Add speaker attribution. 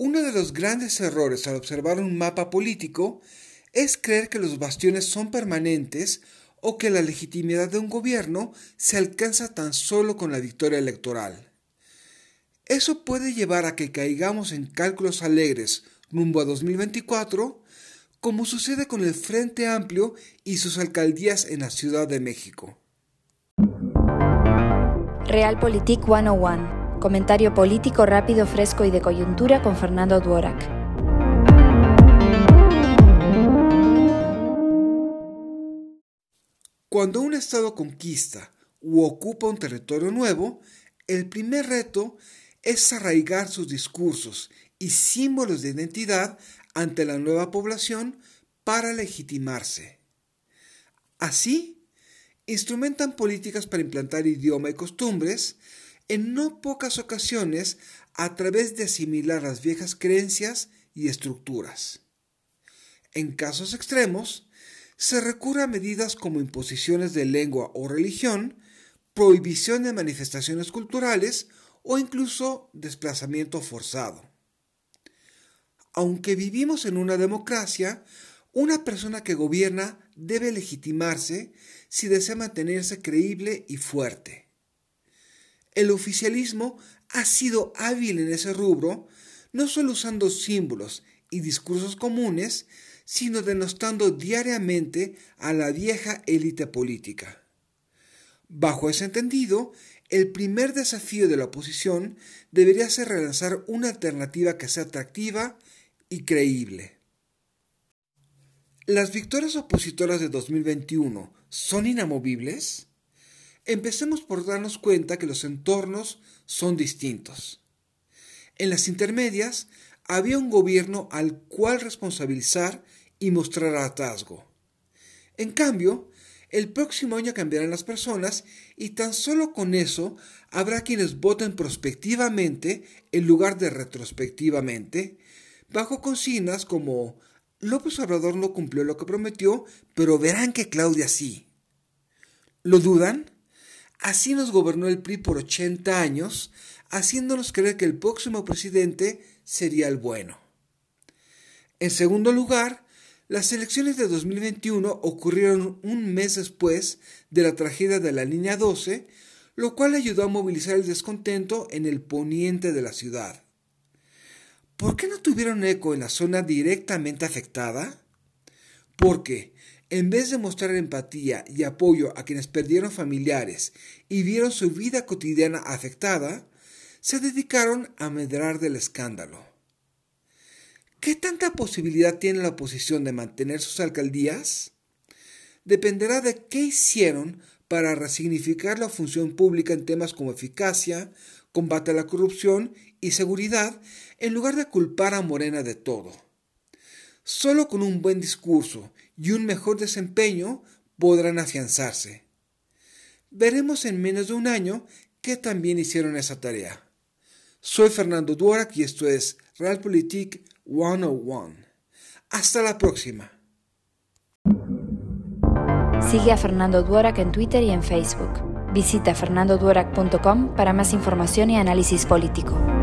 Speaker 1: Uno de los grandes errores al observar un mapa político es creer que los bastiones son permanentes o que la legitimidad de un gobierno se alcanza tan solo con la victoria electoral. Eso puede llevar a que caigamos en cálculos alegres rumbo a 2024, como sucede con el Frente Amplio y sus alcaldías en la Ciudad de México.
Speaker 2: Realpolitik 101. Comentario político rápido, fresco y de coyuntura con Fernando Duorak.
Speaker 1: Cuando un Estado conquista u ocupa un territorio nuevo, el primer reto es arraigar sus discursos y símbolos de identidad ante la nueva población para legitimarse. Así, instrumentan políticas para implantar idioma y costumbres, en no pocas ocasiones a través de asimilar las viejas creencias y estructuras. En casos extremos, se recurre a medidas como imposiciones de lengua o religión, prohibición de manifestaciones culturales o incluso desplazamiento forzado. Aunque vivimos en una democracia, una persona que gobierna debe legitimarse si desea mantenerse creíble y fuerte. El oficialismo ha sido hábil en ese rubro, no solo usando símbolos y discursos comunes, sino denostando diariamente a la vieja élite política. Bajo ese entendido, el primer desafío de la oposición debería ser relanzar una alternativa que sea atractiva y creíble. ¿Las victorias opositoras de 2021 son inamovibles? Empecemos por darnos cuenta que los entornos son distintos. En las intermedias había un gobierno al cual responsabilizar y mostrar hartazgo. En cambio, el próximo año cambiarán las personas y tan solo con eso habrá quienes voten prospectivamente en lugar de retrospectivamente, bajo consignas como López Obrador no cumplió lo que prometió, pero verán que Claudia sí. ¿Lo dudan? Así nos gobernó el PRI por 80 años, haciéndonos creer que el próximo presidente sería el bueno. En segundo lugar, las elecciones de 2021 ocurrieron un mes después de la tragedia de la línea 12, lo cual ayudó a movilizar el descontento en el poniente de la ciudad. ¿Por qué no tuvieron eco en la zona directamente afectada? Porque, en vez de mostrar empatía y apoyo a quienes perdieron familiares y vieron su vida cotidiana afectada, se dedicaron a medrar del escándalo. ¿Qué tanta posibilidad tiene la oposición de mantener sus alcaldías? Dependerá de qué hicieron para resignificar la función pública en temas como eficacia, combate a la corrupción y seguridad, en lugar de culpar a Morena de todo. Solo con un buen discurso y un mejor desempeño podrán afianzarse. Veremos en menos de un año qué también hicieron esa tarea. Soy Fernando Duarac y esto es Realpolitik 101. Hasta la próxima.
Speaker 2: Sigue a Fernando Duorak en Twitter y en Facebook. Visita fernandoduorak.com para más información y análisis político.